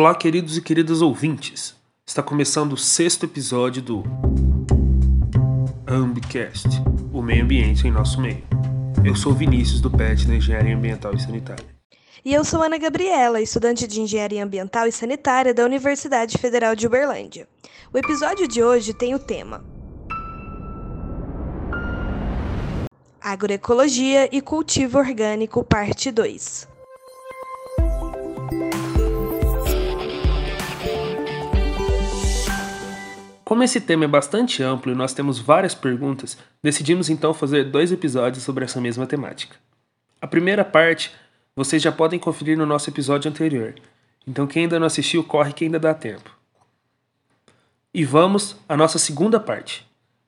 Olá, queridos e queridas ouvintes. Está começando o sexto episódio do Ambicast, o meio ambiente em nosso meio. Eu sou Vinícius do PET da Engenharia Ambiental e Sanitária. E eu sou Ana Gabriela, estudante de Engenharia Ambiental e Sanitária da Universidade Federal de Uberlândia. O episódio de hoje tem o tema Agroecologia e Cultivo Orgânico, Parte 2. Como esse tema é bastante amplo e nós temos várias perguntas, decidimos então fazer dois episódios sobre essa mesma temática. A primeira parte vocês já podem conferir no nosso episódio anterior, então quem ainda não assistiu, corre que ainda dá tempo. E vamos à nossa segunda parte,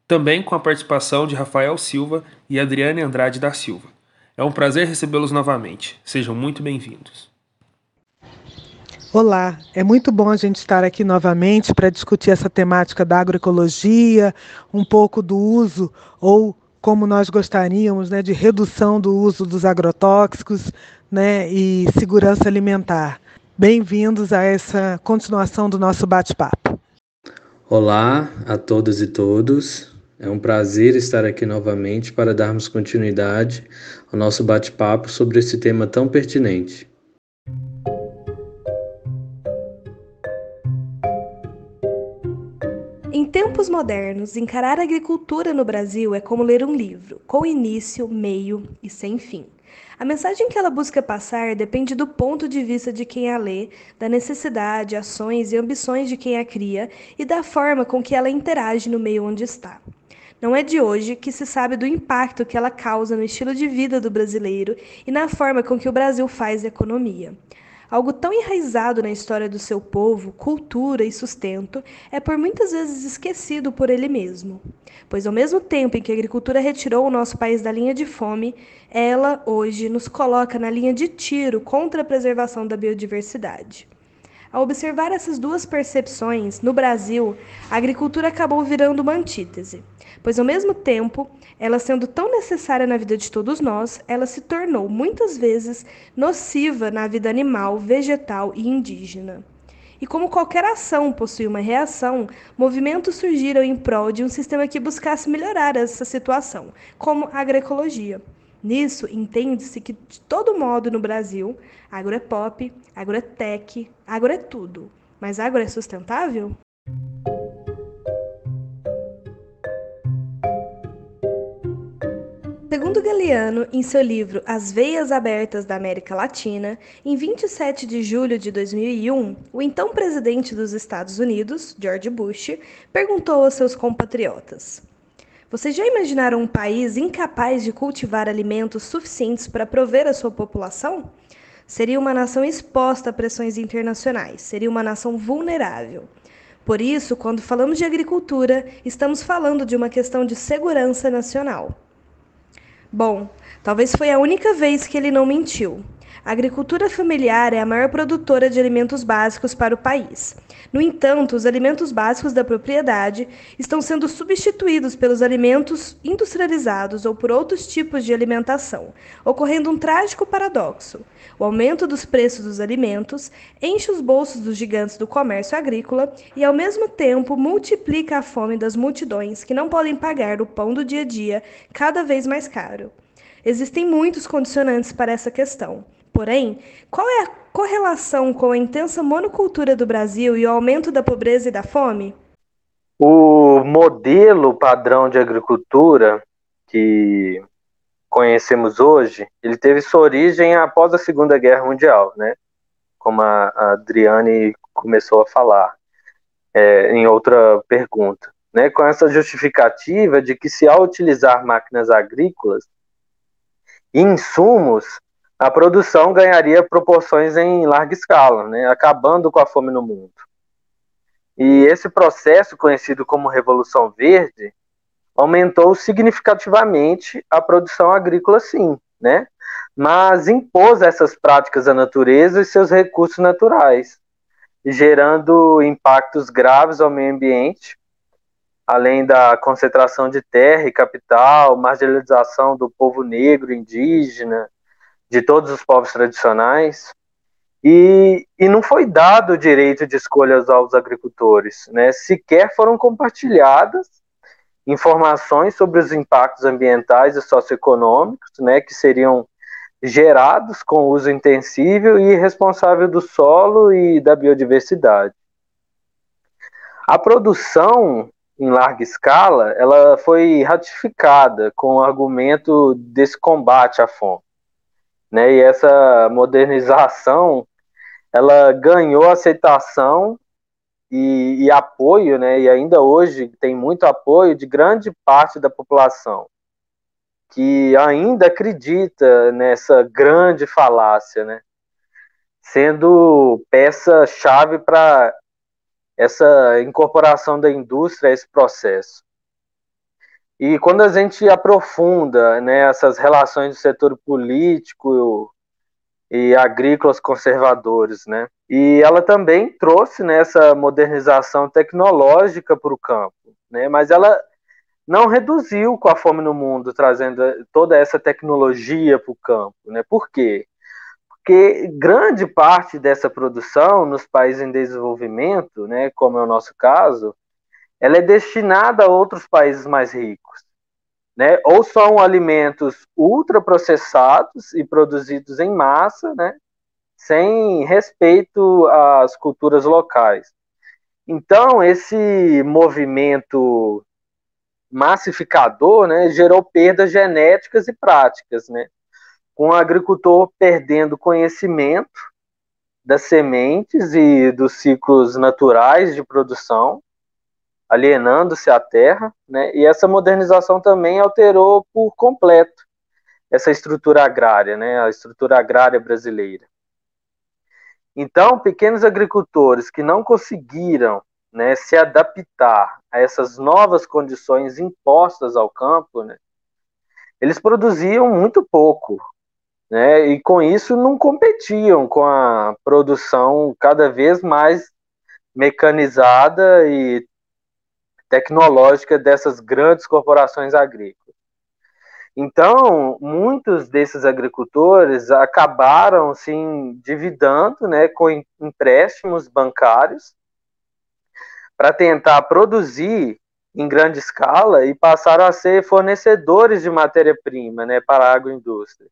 também com a participação de Rafael Silva e Adriane Andrade da Silva. É um prazer recebê-los novamente. Sejam muito bem-vindos. Olá, é muito bom a gente estar aqui novamente para discutir essa temática da agroecologia, um pouco do uso ou como nós gostaríamos, né, de redução do uso dos agrotóxicos, né, e segurança alimentar. Bem-vindos a essa continuação do nosso bate-papo. Olá a todas e todos. É um prazer estar aqui novamente para darmos continuidade ao nosso bate-papo sobre esse tema tão pertinente. Tempos modernos, encarar a agricultura no Brasil é como ler um livro, com início, meio e sem fim. A mensagem que ela busca passar depende do ponto de vista de quem a lê, da necessidade, ações e ambições de quem a cria e da forma com que ela interage no meio onde está. Não é de hoje que se sabe do impacto que ela causa no estilo de vida do brasileiro e na forma com que o Brasil faz economia. Algo tão enraizado na história do seu povo, cultura e sustento, é por muitas vezes esquecido por ele mesmo. Pois, ao mesmo tempo em que a agricultura retirou o nosso país da linha de fome, ela, hoje, nos coloca na linha de tiro contra a preservação da biodiversidade. Ao observar essas duas percepções, no Brasil, a agricultura acabou virando uma antítese pois ao mesmo tempo, ela sendo tão necessária na vida de todos nós, ela se tornou muitas vezes nociva na vida animal, vegetal e indígena. E como qualquer ação possui uma reação, movimentos surgiram em prol de um sistema que buscasse melhorar essa situação, como a agroecologia. Nisso, entende-se que, de todo modo, no Brasil, agro é pop, agro é tech, agro é tudo. Mas agro é sustentável? Segundo Galeano, em seu livro As Veias Abertas da América Latina, em 27 de julho de 2001, o então presidente dos Estados Unidos, George Bush, perguntou aos seus compatriotas: Vocês já imaginaram um país incapaz de cultivar alimentos suficientes para prover a sua população? Seria uma nação exposta a pressões internacionais, seria uma nação vulnerável. Por isso, quando falamos de agricultura, estamos falando de uma questão de segurança nacional. Bom, talvez foi a única vez que ele não mentiu. A agricultura familiar é a maior produtora de alimentos básicos para o país. No entanto, os alimentos básicos da propriedade estão sendo substituídos pelos alimentos industrializados ou por outros tipos de alimentação, ocorrendo um trágico paradoxo. O aumento dos preços dos alimentos enche os bolsos dos gigantes do comércio agrícola e, ao mesmo tempo, multiplica a fome das multidões que não podem pagar o pão do dia a dia cada vez mais caro. Existem muitos condicionantes para essa questão. Porém, qual é a correlação com a intensa monocultura do Brasil e o aumento da pobreza e da fome? O modelo padrão de agricultura que conhecemos hoje, ele teve sua origem após a Segunda Guerra Mundial, né? Como a, Adriane começou a falar é, em outra pergunta, né? Com essa justificativa de que se ao utilizar máquinas agrícolas e insumos, a produção ganharia proporções em larga escala, né? Acabando com a fome no mundo. E esse processo, conhecido como Revolução Verde, aumentou significativamente a produção agrícola, sim, né? Mas impôs essas práticas à natureza e seus recursos naturais, gerando impactos graves ao meio ambiente, além da concentração de terra e capital, marginalização do povo negro, indígena, de todos os povos tradicionais, E, e não foi dado o direito de escolha aos agricultores, né? sequer foram compartilhadas informações sobre os impactos ambientais e socioeconômicos, né, que seriam gerados com uso intensivo e responsável do solo e da biodiversidade. A produção em larga escala, ela foi ratificada com o argumento desse combate à fome. Né? E essa modernização, ela ganhou aceitação e, e, apoio, né, e ainda hoje tem muito apoio de grande parte da população, que ainda acredita nessa grande falácia, né, sendo peça-chave para essa incorporação da indústria a esse processo. E quando a gente aprofunda né, essas relações do setor político e agrícolas conservadores, né, e ela também trouxe né, essa modernização tecnológica para o campo, né? mas ela não reduziu com a fome no mundo, trazendo toda essa tecnologia para o campo. Né? Por quê? Porque grande parte dessa produção nos países em desenvolvimento, né, como é o nosso caso, ela é destinada a outros países mais ricos. Né? Ou são alimentos ultraprocessados e produzidos em massa, né? sem respeito às culturas locais. Então, esse movimento massificador né, gerou perdas genéticas e práticas, né, com o agricultor perdendo conhecimento das sementes e dos ciclos naturais de produção, alienando-se à terra, né, e essa modernização também alterou por completo essa estrutura agrária, né, a estrutura agrária brasileira. Então, pequenos agricultores que não conseguiram né, se adaptar a essas novas condições impostas ao campo, né, eles produziam muito pouco, né, e com isso não competiam com a produção cada vez mais mecanizada e tecnológica dessas grandes corporações agrícolas. Então, muitos desses agricultores acabaram se endividando né, com empréstimos bancários para tentar produzir em grande escala e passaram a ser fornecedores de matéria-prima né, para a agroindústria,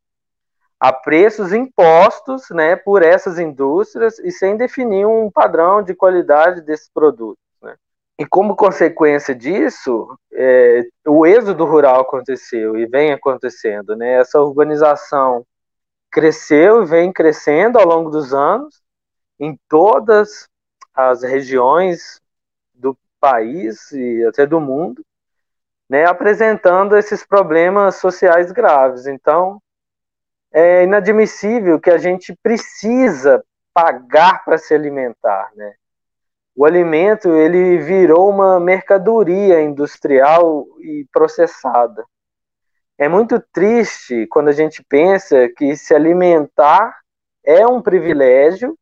a preços impostos né, por essas indústrias e sem definir um padrão de qualidade desses produtos. E como consequência disso, é, o êxodo rural aconteceu e vem acontecendo, né? Essa urbanização cresceu e vem crescendo ao longo dos anos em todas as regiões do país e até do mundo, né? Apresentando esses problemas sociais graves. Então, é inadmissível que a gente precisa pagar para se alimentar, né? O alimento ele virou uma mercadoria industrial e processada. É muito triste quando a gente pensa que se alimentar é um privilégio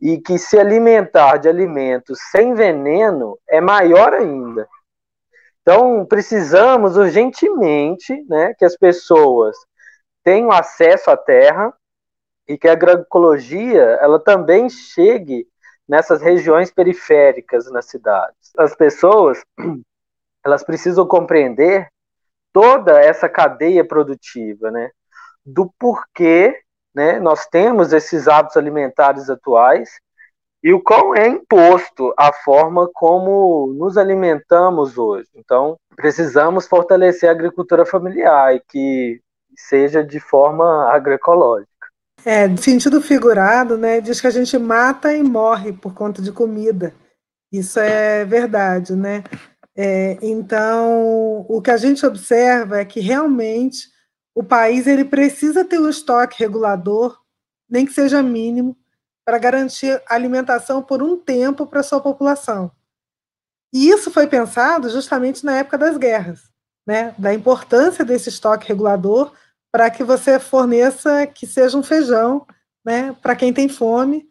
e que se alimentar de alimentos sem veneno é maior ainda. Então, precisamos urgentemente né, que as pessoas tenham acesso à terra e que a agroecologia ela também chegue nessas regiões periféricas nas cidades. As pessoas elas precisam compreender toda essa cadeia produtiva, né? Do porquê, né? Nós temos esses hábitos alimentares atuais e o qual é imposto a forma como nos alimentamos hoje. Então, precisamos fortalecer a agricultura familiar e que seja de forma agroecológica. É, sentido figurado, né? Diz que a gente mata e morre por conta de comida. Isso é verdade, né? É, então, o que a gente observa é que realmente o país ele precisa ter um estoque regulador, nem que seja mínimo, para garantir alimentação por um tempo para sua população. E isso foi pensado justamente na época das guerras, né? da importância desse estoque regulador para que você forneça que seja um feijão, né, para quem tem fome,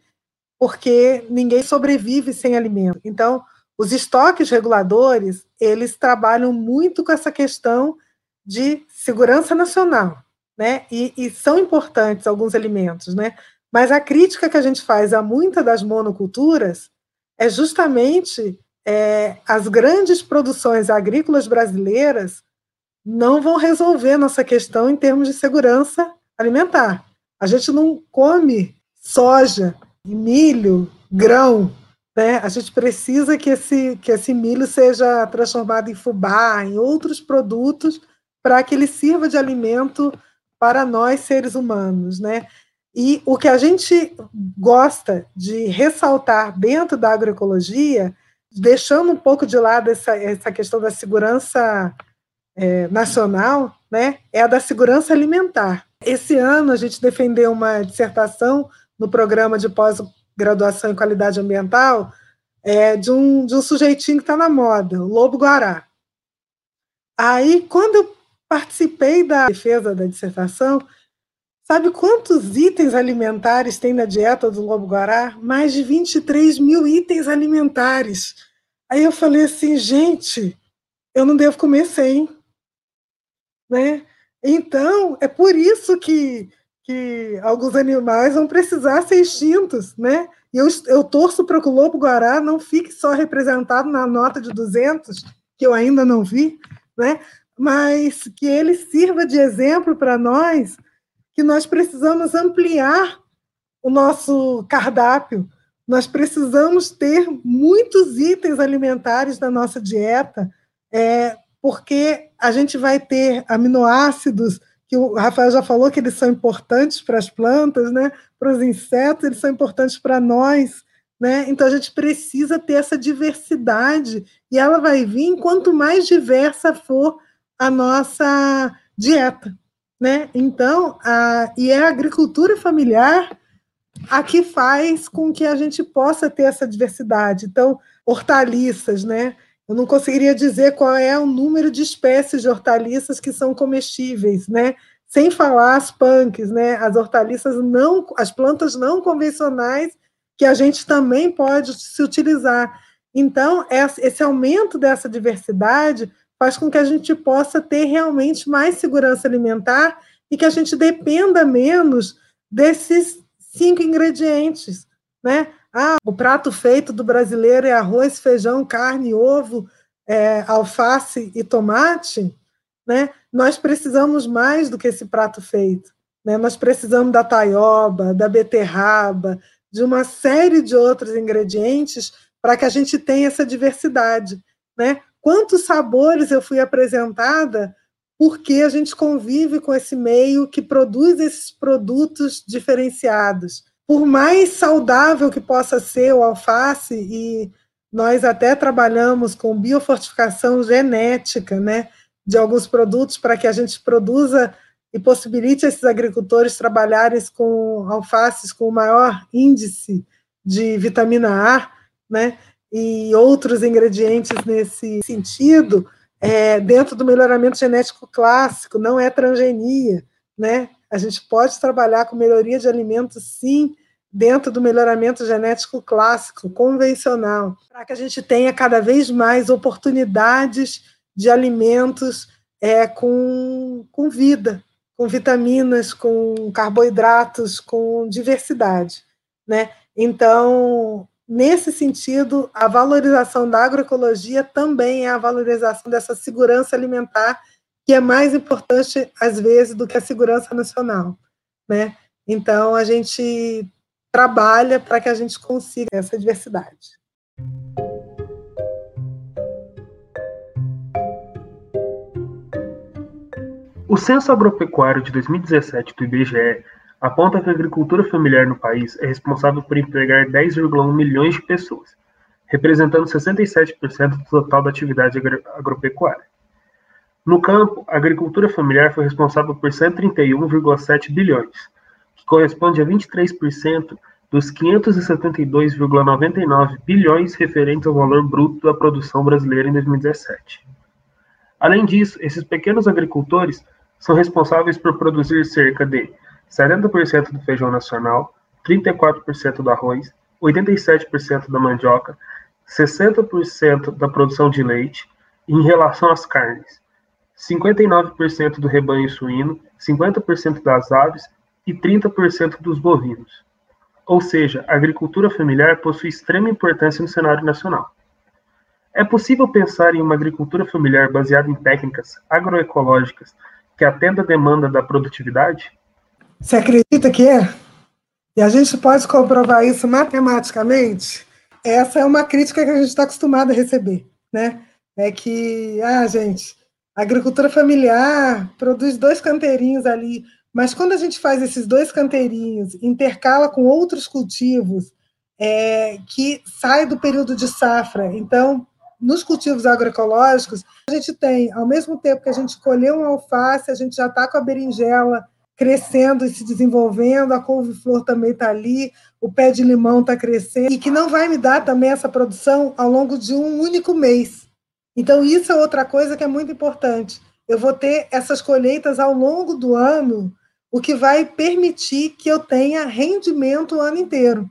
porque ninguém sobrevive sem alimento. Então, os estoques reguladores, eles trabalham muito com essa questão de segurança nacional, né? E, e são importantes alguns alimentos, né? Mas a crítica que a gente faz a muitas das monoculturas é justamente é, as grandes produções agrícolas brasileiras não vão resolver nossa questão em termos de segurança alimentar. A gente não come soja, milho, grão. Né? A gente precisa que esse, que esse milho seja transformado em fubá, em outros produtos, para que ele sirva de alimento para nós, seres humanos. Né? E o que a gente gosta de ressaltar dentro da agroecologia, deixando um pouco de lado essa, essa questão da segurança é, nacional, né, é a da segurança alimentar. Esse ano a gente defendeu uma dissertação no programa de pós-graduação em qualidade ambiental é, de, um, de um sujeitinho que está na moda, o lobo guará. Aí, quando eu participei da defesa da dissertação, Sabe quantos itens alimentares tem na dieta do lobo-guará? Mais de 23 mil itens alimentares. Aí eu falei assim, gente, eu não devo comer sem. Né? Então, é por isso que, que alguns animais vão precisar ser extintos. Né? E eu, eu torço para que o lobo-guará não fique só representado na nota de 200, que eu ainda não vi, né? mas que ele sirva de exemplo para nós que nós precisamos ampliar o nosso cardápio, nós precisamos ter muitos itens alimentares na nossa dieta, é, porque a gente vai ter aminoácidos, que o Rafael já falou que eles são importantes para as plantas, né? para os insetos, eles são importantes para nós. Né? Então a gente precisa ter essa diversidade e ela vai vir quanto mais diversa for a nossa dieta. Né? Então, a, e é a agricultura familiar a que faz com que a gente possa ter essa diversidade. Então, hortaliças, né? Eu não conseguiria dizer qual é o número de espécies de hortaliças que são comestíveis, né? Sem falar as punks, né? As hortaliças não, as plantas não convencionais que a gente também pode se utilizar. Então, esse aumento dessa diversidade faz com que a gente possa ter realmente mais segurança alimentar e que a gente dependa menos desses cinco ingredientes, né? Ah, o prato feito do brasileiro é arroz, feijão, carne, ovo, é, alface e tomate, né? Nós precisamos mais do que esse prato feito, né? Nós precisamos da taioba, da beterraba, de uma série de outros ingredientes para que a gente tenha essa diversidade, né? quantos sabores eu fui apresentada porque a gente convive com esse meio que produz esses produtos diferenciados. Por mais saudável que possa ser o alface, e nós até trabalhamos com biofortificação genética né, de alguns produtos para que a gente produza e possibilite esses agricultores trabalharem com alfaces com maior índice de vitamina A, né? e outros ingredientes nesse sentido, é, dentro do melhoramento genético clássico, não é transgenia, né? A gente pode trabalhar com melhoria de alimentos, sim, dentro do melhoramento genético clássico, convencional, para que a gente tenha cada vez mais oportunidades de alimentos é, com, com vida, com vitaminas, com carboidratos, com diversidade, né? Então, Nesse sentido, a valorização da agroecologia também é a valorização dessa segurança alimentar, que é mais importante, às vezes, do que a segurança nacional. Né? Então, a gente trabalha para que a gente consiga essa diversidade. O Censo Agropecuário de 2017 do IBGE aponta que a agricultura familiar no país é responsável por empregar 10,1 milhões de pessoas, representando 67% do total da atividade agropecuária. No campo, a agricultura familiar foi responsável por 131,7 bilhões, corresponde a 23% dos 572,99 bilhões referentes ao valor bruto da produção brasileira em 2017. Além disso, esses pequenos agricultores são responsáveis por produzir cerca de 70% do feijão nacional, 34% do arroz, 87% da mandioca, 60% da produção de leite, e em relação às carnes, 59% do rebanho suíno, 50% das aves e 30% dos bovinos. ou seja, a agricultura familiar possui extrema importância no cenário nacional. É possível pensar em uma agricultura familiar baseada em técnicas agroecológicas que atenda a demanda da produtividade? Você acredita que é? E a gente pode comprovar isso matematicamente? Essa é uma crítica que a gente está acostumado a receber, né? É que, ah, gente, a agricultura familiar produz dois canteirinhos ali, mas quando a gente faz esses dois canteirinhos, intercala com outros cultivos é, que sai do período de safra, então nos cultivos agroecológicos, a gente tem, ao mesmo tempo que a gente colheu um alface, a gente já está com a berinjela crescendo e se desenvolvendo, a couve-flor também está ali, o pé de limão está crescendo, e que não vai me dar também essa produção ao longo de um único mês. Então, isso é outra coisa que é muito importante. Eu vou ter essas colheitas ao longo do ano, o que vai permitir que eu tenha rendimento o ano inteiro.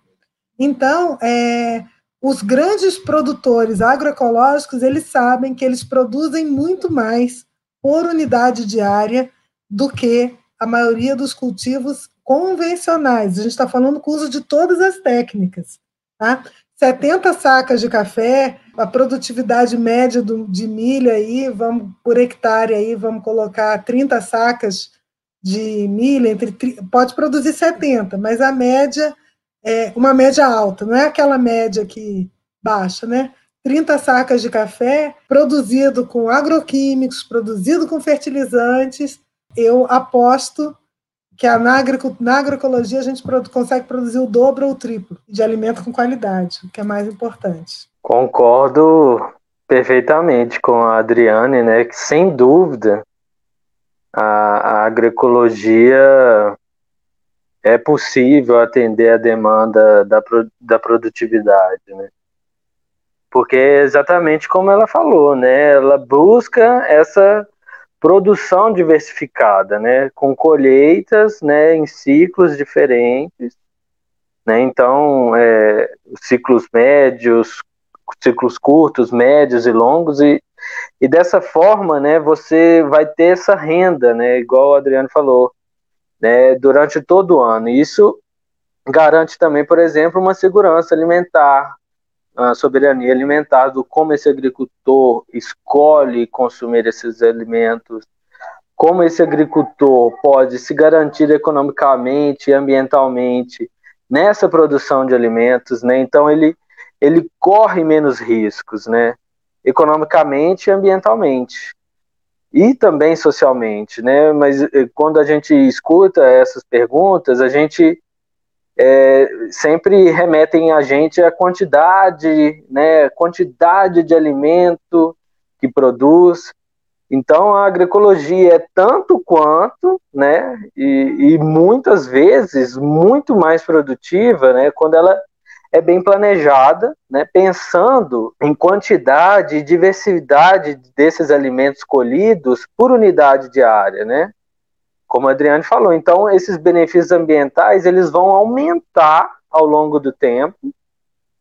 Então, é, os grandes produtores agroecológicos, eles sabem que eles produzem muito mais por unidade diária do que a maioria dos cultivos convencionais. A gente está falando com o uso de todas as técnicas. Tá? 70 sacas de café, a produtividade média do, de milho aí, vamos por hectare aí, vamos colocar 30 sacas de milho, entre, pode produzir 70, mas a média é uma média alta, não é aquela média que baixa, né? 30 sacas de café produzido com agroquímicos, produzido com fertilizantes, eu aposto que a, na, na agroecologia a gente consegue produzir o dobro ou o triplo de alimento com qualidade, o que é mais importante. Concordo perfeitamente com a Adriane, né, que sem dúvida a, a agroecologia é possível atender a demanda da, da produtividade, né? Porque é exatamente como ela falou, né? Ela busca essa produção diversificada, né? Com colheitas, né? Em ciclos diferentes, né? Então, é, ciclos médios, ciclos curtos, médios e longos e, e dessa forma, né? Você vai ter essa renda, né? Igual o Adriano falou, né, durante todo o ano. Isso garante também, por exemplo, uma segurança alimentar, a soberania alimentar do como esse agricultor escolhe consumir esses alimentos, como esse agricultor pode se garantir economicamente e ambientalmente nessa produção de alimentos, né? Então ele ele corre menos riscos, né? Economicamente e ambientalmente e também socialmente, né? Mas eh, quando a gente escuta essas perguntas, a gente é, sempre remetem a gente a quantidade, né? Quantidade de alimento que produz. Então a agroecologia é tanto quanto, né? E, e muitas vezes muito mais produtiva, né? Quando ela é bem planejada, né, pensando em quantidade e diversidade desses alimentos colhidos por unidade diária, né? Como a Adriane falou, então esses benefícios ambientais eles vão aumentar ao longo do tempo,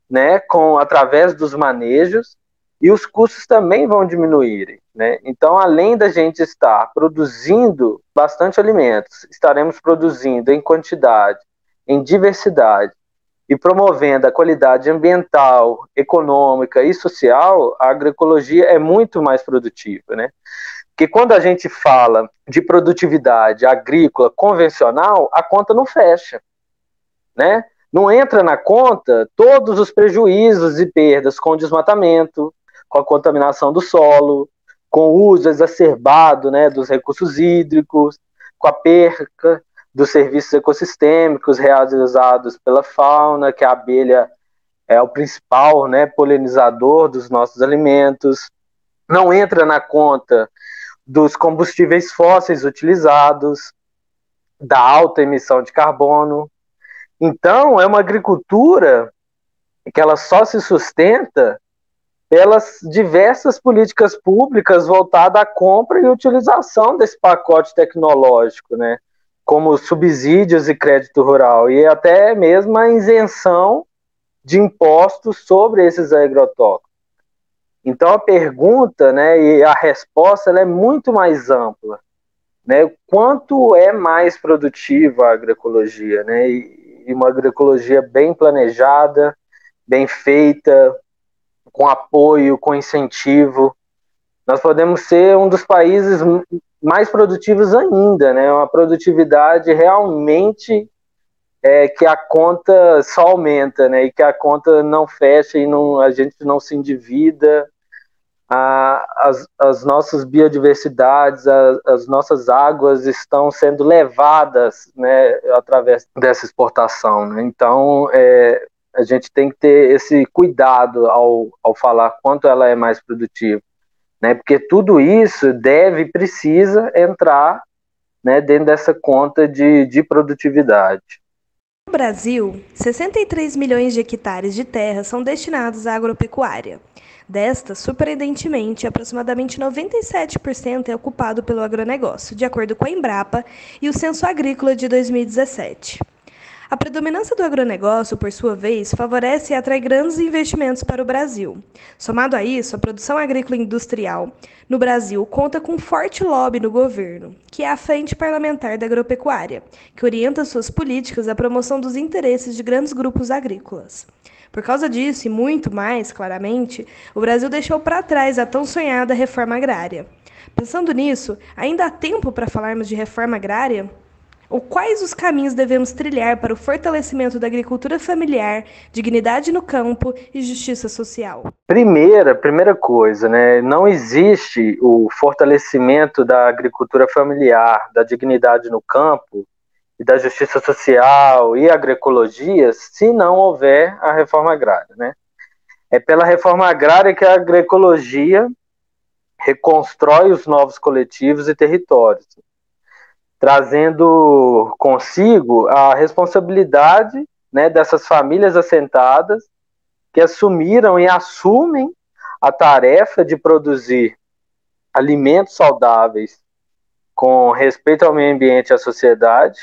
né, com através dos manejos e os custos também vão diminuírem, né? Então, além da gente estar produzindo bastante alimentos, estaremos produzindo em quantidade, em diversidade e promovendo a qualidade ambiental, econômica e social, a agroecologia é muito mais produtiva, né? Porque quando a gente fala de produtividade agrícola convencional, a conta não fecha, né? Não entra na conta todos os prejuízos e perdas com o desmatamento, com a contaminação do solo, com o uso exacerbado né, dos recursos hídricos, com a perca dos serviços ecossistêmicos realizados pela fauna, que a abelha é o principal né, polinizador dos nossos alimentos. Não entra na conta dos combustíveis fósseis utilizados, da alta emissão de carbono. Então, é uma agricultura que ela só se sustenta pelas diversas políticas públicas voltadas à compra e utilização desse pacote tecnológico, né? Como subsídios e crédito rural, e até mesmo a isenção de impostos sobre esses agrotóxicos. Então a pergunta, né, e a resposta é muito mais ampla, né? Quanto é mais produtiva a agroecologia, né? E, uma agroecologia bem planejada, bem feita, com apoio, com incentivo, nós podemos ser um dos países mais produtivos ainda, né? Uma produtividade realmente é, que a conta só aumenta, né? E que a conta não fecha e não, a gente não se endivida. A, as, as nossas biodiversidades, a, as nossas águas estão sendo levadas, né? Através dessa exportação. Né? Então, é, a gente tem que ter esse cuidado ao, ao falar quanto ela é mais produtiva, né? Porque tudo isso deve e precisa entrar né, dentro dessa conta de, de produtividade. No Brasil, 63 milhões de hectares de terra são destinados à agropecuária. Destas, surpreendentemente, aproximadamente 97% é ocupado pelo agronegócio, de acordo com a Embrapa e o Censo Agrícola de 2017. A predominância do agronegócio, por sua vez, favorece e atrai grandes investimentos para o Brasil. Somado a isso, a produção agrícola industrial no Brasil conta com um forte lobby no governo, que é a Frente Parlamentar da Agropecuária, que orienta suas políticas à promoção dos interesses de grandes grupos agrícolas. Por causa disso, e muito mais claramente, o Brasil deixou para trás a tão sonhada reforma agrária. Pensando nisso, ainda há tempo para falarmos de reforma agrária? Ou quais os caminhos devemos trilhar para o fortalecimento da agricultura familiar, dignidade no campo e justiça social? Primeira, primeira coisa, né? Não existe o fortalecimento da agricultura familiar, da dignidade no campo e da justiça social e agroecologia se não houver a reforma agrária, né? É pela reforma agrária que a agroecologia reconstrói os novos coletivos e territórios trazendo consigo a responsabilidade né, dessas famílias assentadas que assumiram e assumem a tarefa de produzir alimentos saudáveis com respeito ao meio ambiente e à sociedade,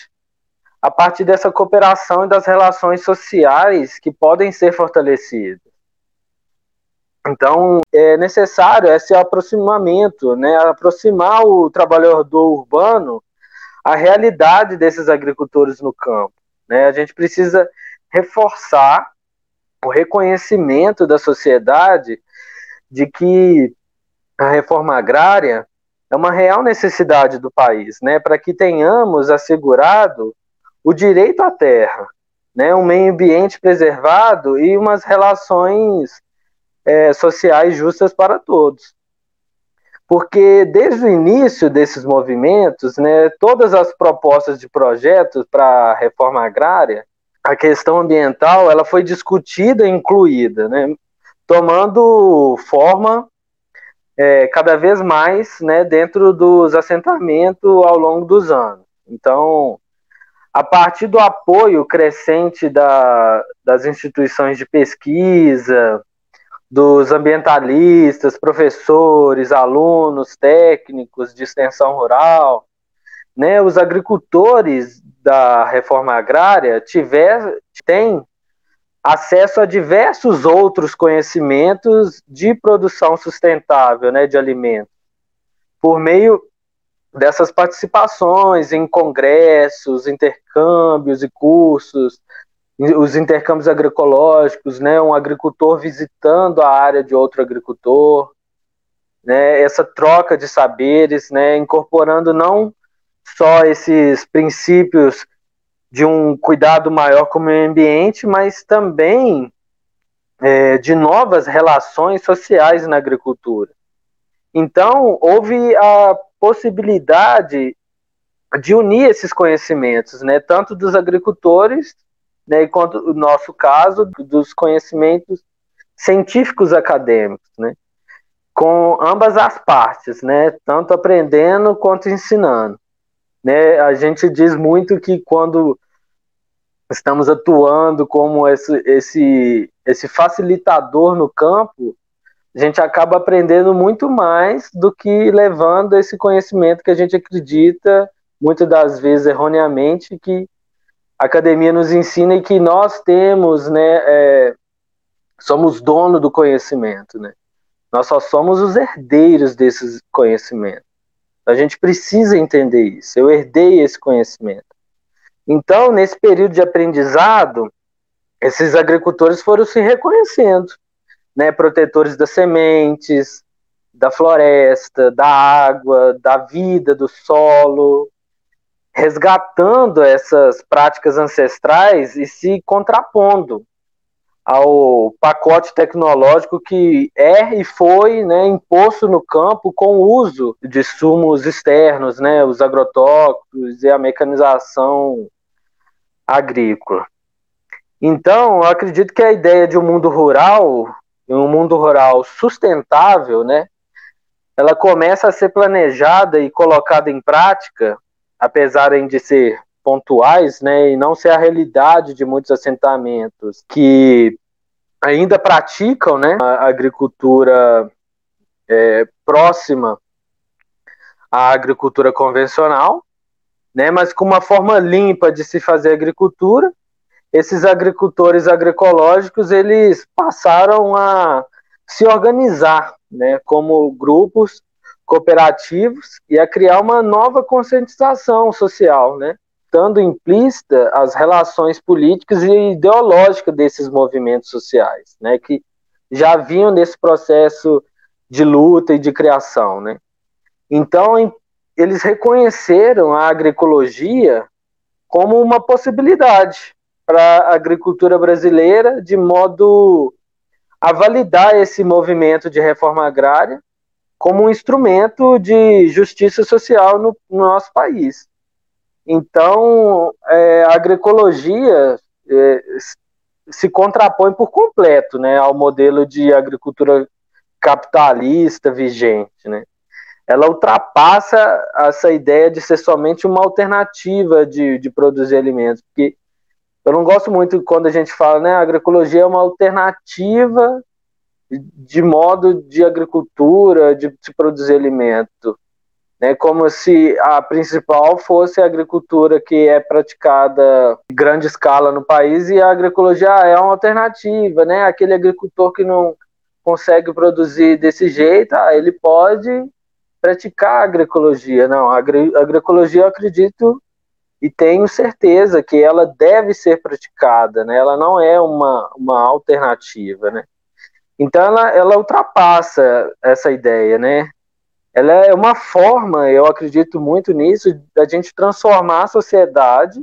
a partir dessa cooperação e das relações sociais que podem ser fortalecidas. Então, é necessário esse aproximamento, né, aproximar o trabalhador urbano a realidade desses agricultores no campo. Né? A gente precisa reforçar o reconhecimento da sociedade de que a reforma agrária é uma real necessidade do país, né, para que tenhamos assegurado o direito à terra, né, um meio ambiente preservado e umas relações é, sociais justas para todos porque desde o início desses movimentos, né, todas as propostas de projetos para a reforma agrária, a questão ambiental, ela foi discutida e incluída, né, tomando forma é, cada vez mais né, dentro dos assentamentos ao longo dos anos. Então, a partir do apoio crescente da, das instituições de pesquisa, dos ambientalistas, professores, alunos, técnicos de extensão rural, né, os agricultores da reforma agrária tiver, têm acesso a diversos outros conhecimentos de produção sustentável né, de alimentos, por meio dessas participações em congressos, intercâmbios e cursos, os intercâmbios agroecológicos, né, um agricultor visitando a área de outro agricultor, né, essa troca de saberes, né, incorporando não só esses princípios de um cuidado maior com o meio ambiente, mas também é, de novas relações sociais na agricultura. Então, houve a possibilidade de unir esses conhecimentos, né, tanto dos agricultores né, enquanto o nosso caso dos conhecimentos científicos acadêmicos, né, com ambas as partes, né, tanto aprendendo quanto ensinando. Né, a gente diz muito que quando estamos atuando como esse, esse, esse facilitador no campo, a gente acaba aprendendo muito mais do que levando esse conhecimento que a gente acredita, muitas das vezes erroneamente, que a academia nos ensina que nós temos, né, é, somos dono do conhecimento, né? Nós só somos os herdeiros desses conhecimentos. A gente precisa entender isso. Eu herdei esse conhecimento. Então, nesse período de aprendizado, esses agricultores foram se reconhecendo, né, protetores das sementes, da floresta, da água, da vida, do solo, resgatando essas práticas ancestrais e se contrapondo ao pacote tecnológico que é e foi né, imposto no campo com o uso de sumos externos, né, os agrotóxicos e a mecanização agrícola. Então, eu acredito que a ideia de um mundo rural, um mundo rural sustentável, né, ela começa a ser planejada e colocada em prática, apesar de ser pontuais, né, e não ser a realidade de muitos assentamentos que ainda praticam, né, a agricultura é, próxima à agricultura convencional, né, mas com uma forma limpa de se fazer agricultura. Esses agricultores agroecológicos eles passaram a se organizar, né, como grupos cooperativos e a criar uma nova conscientização social, né, estando implícita as relações políticas e ideológicas desses movimentos sociais, né, que já vinham nesse processo de luta e de criação, né. Então, eles reconheceram a agroecologia como uma possibilidade para a agricultura brasileira, de modo a validar esse movimento de reforma agrária como um instrumento de justiça social no, no nosso país. Então, é, a agroecologia é, se contrapõe por completo né, ao modelo de agricultura capitalista vigente. Né? Ela ultrapassa essa ideia de ser somente uma alternativa de, de produzir alimentos, porque eu não gosto muito quando a gente fala, né, a agroecologia é uma alternativa de modo de agricultura, de se produzir alimento, né, como se a principal fosse a agricultura que é praticada em grande escala no país e a agroecologia é uma alternativa, né, aquele agricultor que não consegue produzir desse jeito, ah, ele pode praticar agroecologia, não, a agroecologia eu acredito e tenho certeza que ela deve ser praticada, né? Ela não é uma, uma alternativa, né? Então ela, ela ultrapassa essa ideia, né? Ela é uma forma, eu acredito muito nisso, da gente transformar a sociedade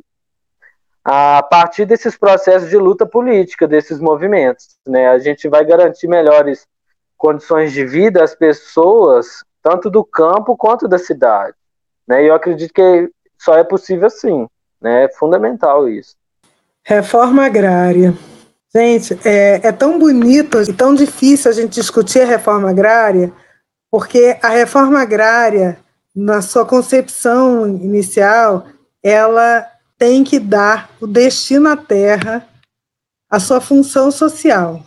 a partir desses processos de luta política, desses movimentos, né? A gente vai garantir melhores condições de vida às pessoas, tanto do campo quanto da cidade, né? E eu acredito que só é possível assim, né? É fundamental isso. Reforma agrária. Gente, é, é tão bonito e tão difícil a gente discutir a reforma agrária, porque a reforma agrária, na sua concepção inicial, ela tem que dar o destino à terra, a sua função social.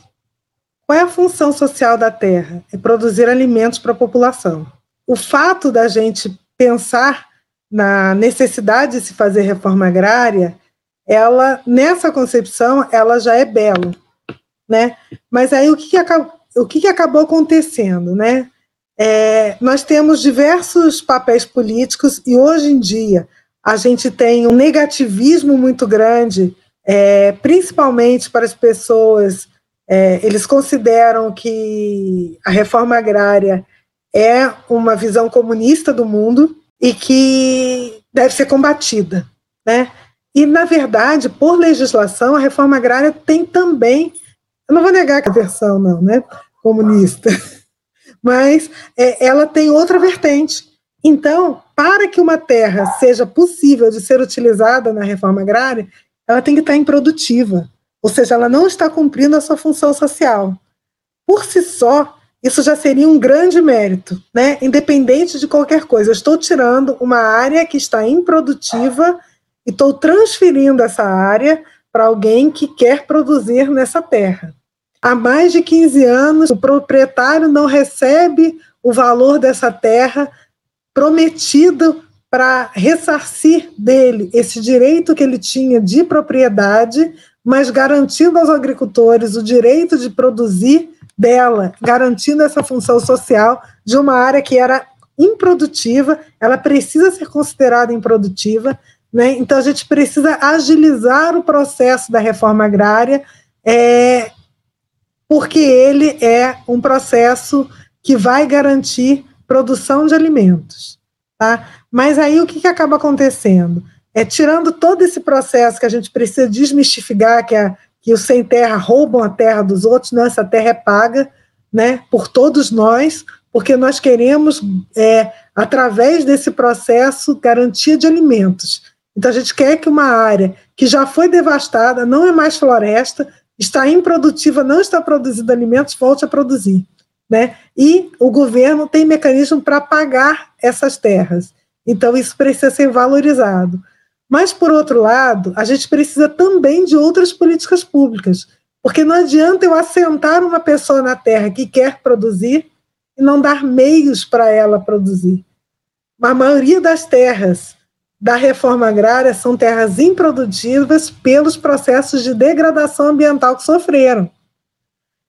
Qual é a função social da terra? É produzir alimentos para a população. O fato da gente pensar na necessidade de se fazer reforma agrária, ela nessa concepção ela já é belo, né? Mas aí o que, que, acabou, o que, que acabou acontecendo, né? É, nós temos diversos papéis políticos e hoje em dia a gente tem um negativismo muito grande, é, principalmente para as pessoas. É, eles consideram que a reforma agrária é uma visão comunista do mundo, e que deve ser combatida. Né? E, na verdade, por legislação, a reforma agrária tem também, eu não vou negar que a versão não, né, comunista, mas é, ela tem outra vertente. Então, para que uma terra seja possível de ser utilizada na reforma agrária, ela tem que estar improdutiva, ou seja, ela não está cumprindo a sua função social. Por si só, isso já seria um grande mérito, né? Independente de qualquer coisa. Eu estou tirando uma área que está improdutiva e estou transferindo essa área para alguém que quer produzir nessa terra. Há mais de 15 anos, o proprietário não recebe o valor dessa terra prometido para ressarcir dele esse direito que ele tinha de propriedade, mas garantindo aos agricultores o direito de produzir dela, garantindo essa função social de uma área que era improdutiva, ela precisa ser considerada improdutiva, Né? Então, a gente precisa agilizar o processo da reforma agrária, é, porque ele é um processo que vai garantir produção de alimentos. Tá? Mas aí o que, que acaba acontecendo? É tirando todo esse processo que a gente precisa desmistificar, que, é, que os sem terra roubam a terra dos outros, não, essa terra é paga né, por todos nós, porque nós queremos, é, através desse processo, garantia de alimentos. Então, a gente quer que uma área que já foi devastada, não é mais floresta, está improdutiva, não está produzindo alimentos, volte a produzir. Né? E o governo tem mecanismo para pagar essas terras. Então, isso precisa ser valorizado. Mas, por outro lado, a gente precisa também de outras políticas públicas, porque não adianta eu assentar uma pessoa na terra que quer produzir e não dar meios para ela produzir. A maioria das terras da reforma agrária são terras improdutivas pelos processos de degradação ambiental que sofreram.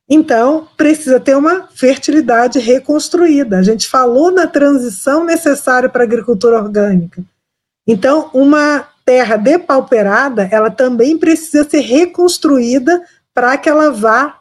Então, precisa ter uma fertilidade reconstruída. A gente falou na transição necessária para a agricultura orgânica. Então, uma terra depauperada, ela também precisa ser reconstruída para que ela vá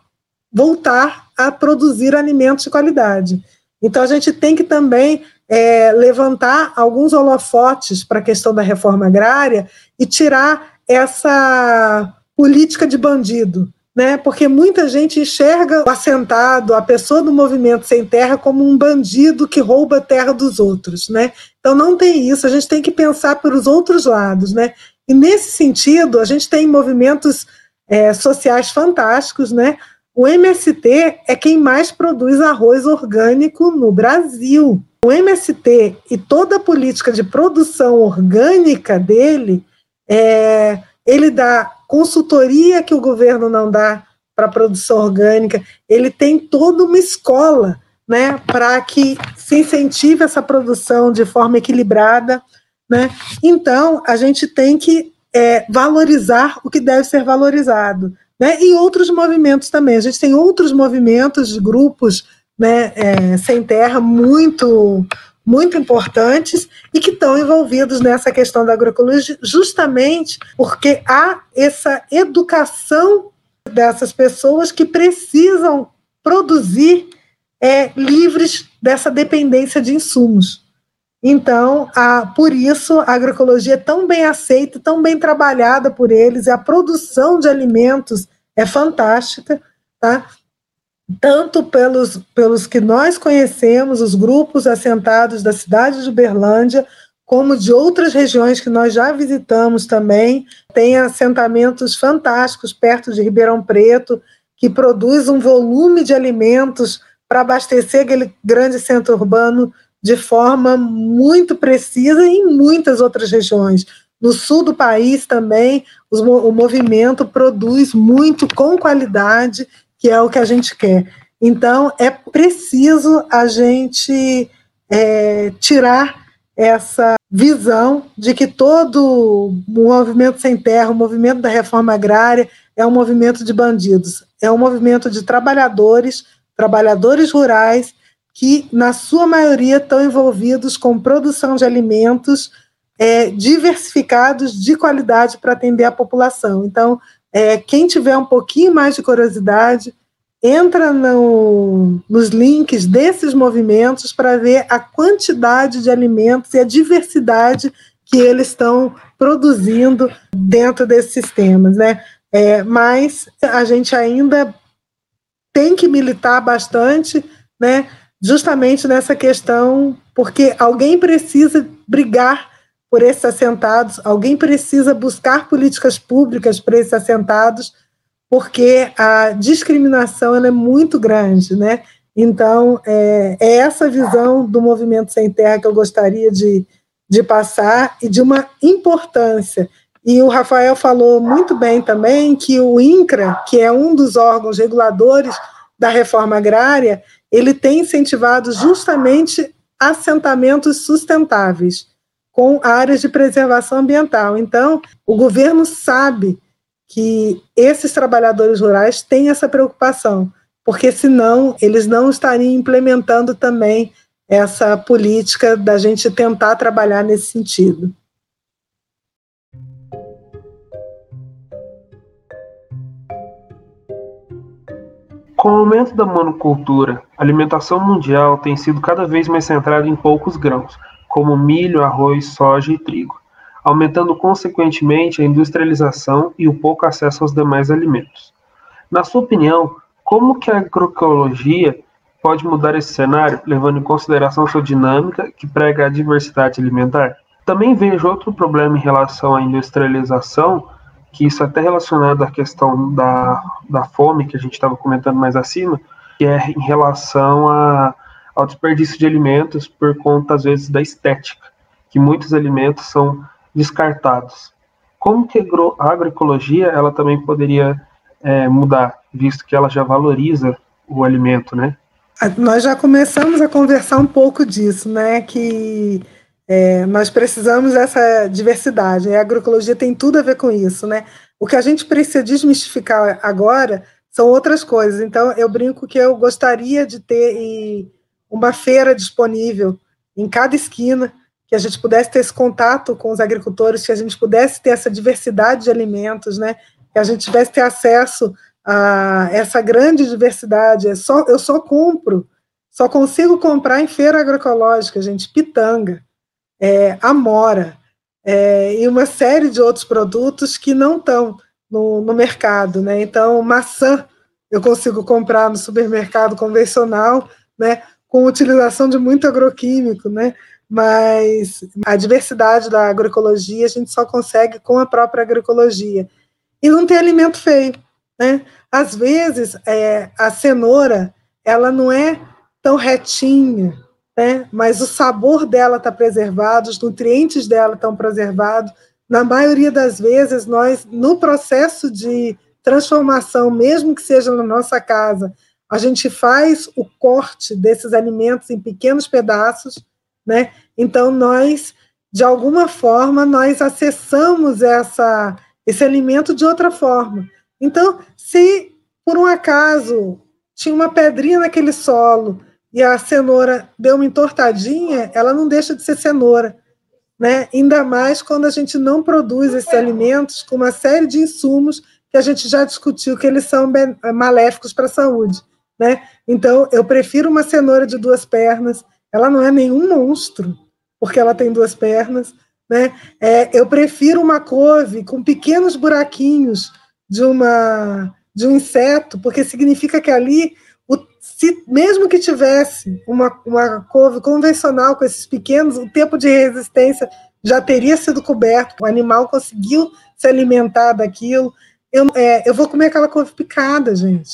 voltar a produzir alimentos de qualidade. Então, a gente tem que também é, levantar alguns holofotes para a questão da reforma agrária e tirar essa política de bandido, né? Porque muita gente enxerga o assentado, a pessoa do movimento sem terra, como um bandido que rouba a terra dos outros, né? Então não tem isso, a gente tem que pensar pelos outros lados, né? E nesse sentido, a gente tem movimentos é, sociais fantásticos, né? O MST é quem mais produz arroz orgânico no Brasil. O MST e toda a política de produção orgânica dele, é, ele dá consultoria que o governo não dá para produção orgânica, ele tem toda uma escola né, para que se incentive essa produção de forma equilibrada. Né? Então, a gente tem que é, valorizar o que deve ser valorizado. Né? E outros movimentos também. A gente tem outros movimentos de grupos né, é, sem terra muito muito importantes e que estão envolvidos nessa questão da agroecologia, justamente porque há essa educação dessas pessoas que precisam produzir é, livres dessa dependência de insumos. Então, a, por isso, a agroecologia é tão bem aceita, tão bem trabalhada por eles, e a produção de alimentos é fantástica, tá? tanto pelos, pelos que nós conhecemos, os grupos assentados da cidade de Uberlândia, como de outras regiões que nós já visitamos também. Tem assentamentos fantásticos perto de Ribeirão Preto, que produz um volume de alimentos para abastecer aquele grande centro urbano de forma muito precisa em muitas outras regiões. No sul do país também, os, o movimento produz muito com qualidade que é o que a gente quer. Então, é preciso a gente é, tirar essa visão de que todo o movimento sem terra, o movimento da reforma agrária, é um movimento de bandidos, é um movimento de trabalhadores, trabalhadores rurais, que, na sua maioria, estão envolvidos com produção de alimentos é, diversificados, de qualidade, para atender a população. Então, é, quem tiver um pouquinho mais de curiosidade, entra no, nos links desses movimentos para ver a quantidade de alimentos e a diversidade que eles estão produzindo dentro desses sistemas, né? É, mas a gente ainda tem que militar bastante, né? Justamente nessa questão, porque alguém precisa brigar por esses assentados, alguém precisa buscar políticas públicas para esses assentados, porque a discriminação é muito grande, né? Então, é, é, essa visão do movimento sem terra que eu gostaria de, de passar e de uma importância. E o Rafael falou muito bem também que o INCRA, que é um dos órgãos reguladores da reforma agrária, ele tem incentivado justamente assentamentos sustentáveis com áreas de preservação ambiental. Então, o governo sabe que esses trabalhadores rurais têm essa preocupação, porque senão eles não estariam implementando também essa política da gente tentar trabalhar nesse sentido. Com o aumento da monocultura, a alimentação mundial tem sido cada vez mais centrada em poucos grãos, como milho, arroz, soja e trigo, aumentando consequentemente a industrialização e o pouco acesso aos demais alimentos. Na sua opinião, como que a agroecologia pode mudar esse cenário, levando em consideração sua dinâmica que prega a diversidade alimentar? Também vejo outro problema em relação à industrialização, que isso é até relacionado à questão da, da fome que a gente estava comentando mais acima, que é em relação a, ao desperdício de alimentos por conta, às vezes, da estética, que muitos alimentos são descartados. Como que a agroecologia ela também poderia é, mudar, visto que ela já valoriza o alimento, né? Nós já começamos a conversar um pouco disso, né? Que é, nós precisamos dessa diversidade. A agroecologia tem tudo a ver com isso, né? O que a gente precisa desmistificar agora são outras coisas. Então, eu brinco que eu gostaria de ter uma feira disponível em cada esquina, que a gente pudesse ter esse contato com os agricultores, que a gente pudesse ter essa diversidade de alimentos, né? Que a gente tivesse ter acesso a essa grande diversidade. É só, eu só compro, só consigo comprar em feira agroecológica, gente, pitanga é, amora é, e uma série de outros produtos que não estão no, no mercado. Né? Então, maçã eu consigo comprar no supermercado convencional, né, com utilização de muito agroquímico, né? mas a diversidade da agroecologia a gente só consegue com a própria agroecologia. E não tem alimento feio. Né? Às vezes, é, a cenoura ela não é tão retinha, né? mas o sabor dela está preservado, os nutrientes dela estão preservados. Na maioria das vezes, nós, no processo de transformação, mesmo que seja na nossa casa, a gente faz o corte desses alimentos em pequenos pedaços, né? Então nós, de alguma forma, nós acessamos essa esse alimento de outra forma. Então, se por um acaso tinha uma pedrinha naquele solo e a cenoura deu uma entortadinha, ela não deixa de ser cenoura. Né? Ainda mais quando a gente não produz esses alimentos com uma série de insumos que a gente já discutiu que eles são maléficos para a saúde. Né? Então, eu prefiro uma cenoura de duas pernas, ela não é nenhum monstro, porque ela tem duas pernas. Né? É, eu prefiro uma couve com pequenos buraquinhos de, uma, de um inseto, porque significa que ali se mesmo que tivesse uma, uma couve convencional com esses pequenos, o tempo de resistência já teria sido coberto, o animal conseguiu se alimentar daquilo. Eu, é, eu vou comer aquela couve picada, gente.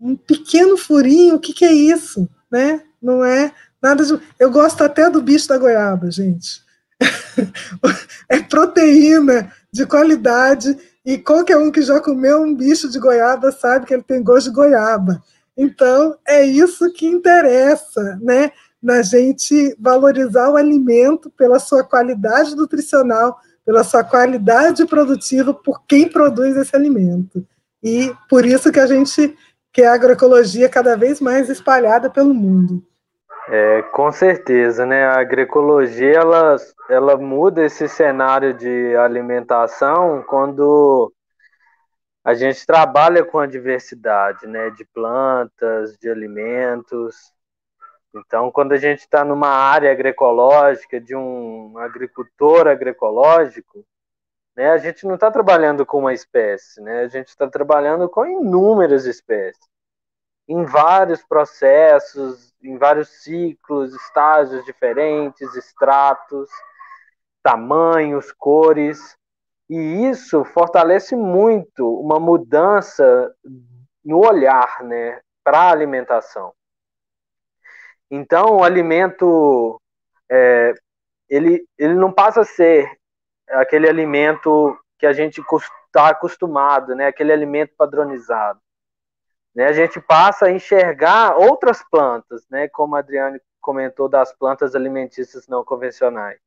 Um pequeno furinho, o que, que é isso? Né? Não é nada de... Eu gosto até do bicho da goiaba, gente. é proteína de qualidade e qualquer um que já comeu um bicho de goiaba sabe que ele tem gosto de goiaba. Então, é isso que interessa, né? Na gente valorizar o alimento pela sua qualidade nutricional, pela sua qualidade produtiva, por quem produz esse alimento. E por isso que a gente quer a agroecologia cada vez mais espalhada pelo mundo. É, com certeza, né? A agroecologia ela, ela muda esse cenário de alimentação quando a gente trabalha com a diversidade, né, de plantas, de alimentos. Então, quando a gente está numa área agroecológica, de um agricultor agroecológico, né, a gente não está trabalhando com uma espécie, né, a gente está trabalhando com inúmeras espécies, em vários processos, em vários ciclos, estágios diferentes, estratos, tamanhos, cores. E isso fortalece muito uma mudança no olhar né, para a alimentação. Então, o alimento é, ele, ele não passa a ser aquele alimento que a gente está acostumado, né, aquele alimento padronizado. Né, a gente passa a enxergar outras plantas, né, como a Adriane comentou das plantas alimentícias não convencionais.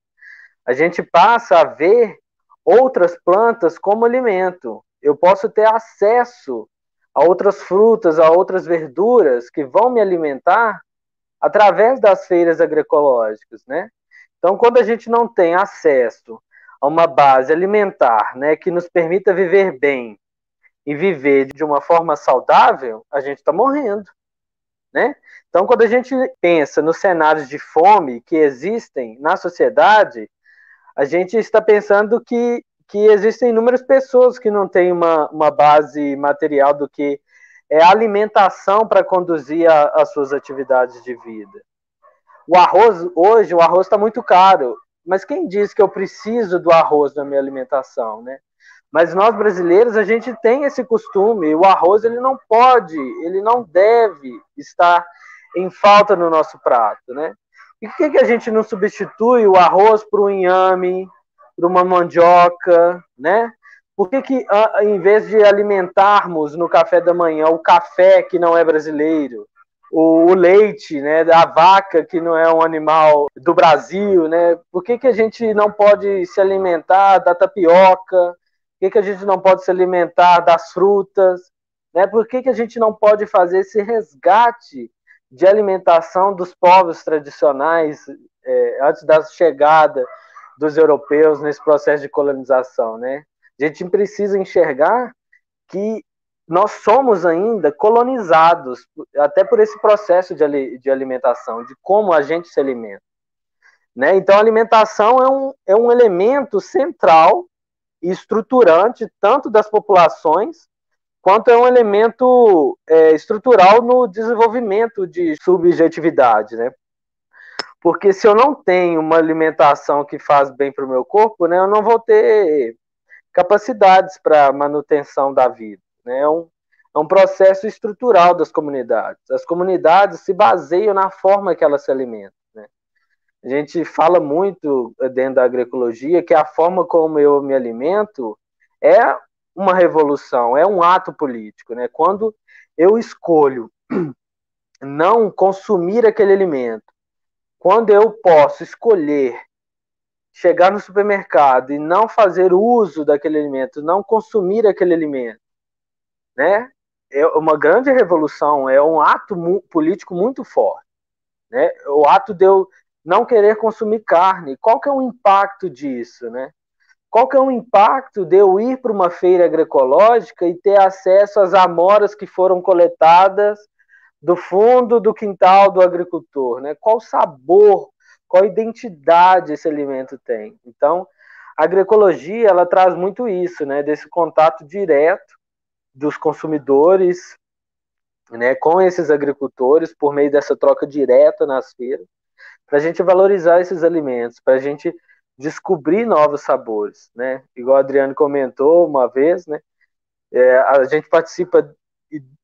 A gente passa a ver outras plantas como alimento. Eu posso ter acesso a outras frutas, a outras verduras que vão me alimentar através das feiras agroecológicas, né? Então, quando a gente não tem acesso a uma base alimentar, né, que nos permita viver bem, e viver de uma forma saudável, a gente está morrendo. Né? Então, quando a gente pensa nos cenários de fome que existem na sociedade, a gente está pensando que, que existem inúmeras pessoas que não têm uma, uma base material do que é alimentação para conduzir a, as suas atividades de vida. O arroz, hoje, o arroz está muito caro, mas quem diz que eu preciso do arroz na minha alimentação, né? Mas nós brasileiros, a gente tem esse costume, o arroz ele não pode, ele não deve estar em falta no nosso prato, né? E por que, que a gente não substitui o arroz por um inhame, por uma mandioca, né? Por que, que em vez de alimentarmos no café da manhã o café que não é brasileiro, o, o, leite, né, da vaca que não é um animal do Brasil, né? Por que, que a gente não pode se alimentar da tapioca? que, que a gente não pode se alimentar das frutas? Né? Por que, que a gente não pode fazer esse resgate de alimentação dos povos tradicionais é, antes da chegada dos europeus nesse processo de colonização? Né? A gente precisa enxergar que nós somos ainda colonizados, até por esse processo de, de alimentação, de como a gente se alimenta. Né? Então, a alimentação é um, é um elemento central e estruturante tanto das populações quanto é um elemento é, estrutural no desenvolvimento de subjetividade, né? Porque se eu não tenho uma alimentação que faz bem para o meu corpo, né, eu não vou ter capacidades para manutenção da vida. Né? É, um, é um processo estrutural das comunidades. As comunidades se baseiam na forma que elas se alimentam. A gente fala muito eh, dentro da agroecologia que a forma como eu me alimento é uma revolução, é um ato político, né? Quando eu escolho não consumir aquele alimento, quando eu posso escolher chegar no supermercado e não fazer uso daquele alimento, não consumir aquele alimento, né? É uma grande revolução, é um ato político muito forte, né? O ato de eu não querer consumir carne. Qual que é o impacto disso, né? Qual que é o impacto de eu ir para uma feira agroecológica e ter acesso às amoras que foram coletadas do fundo do quintal do agricultor, né? Qual sabor, qual identidade esse alimento tem? Então, a agroecologia ela traz muito isso, né? Desse contato direto dos consumidores, né? Com esses agricultores por meio dessa troca direta nas feiras para a gente valorizar esses alimentos, para a gente descobrir novos sabores, né? Igual Adriano comentou uma vez, né? É, a gente participa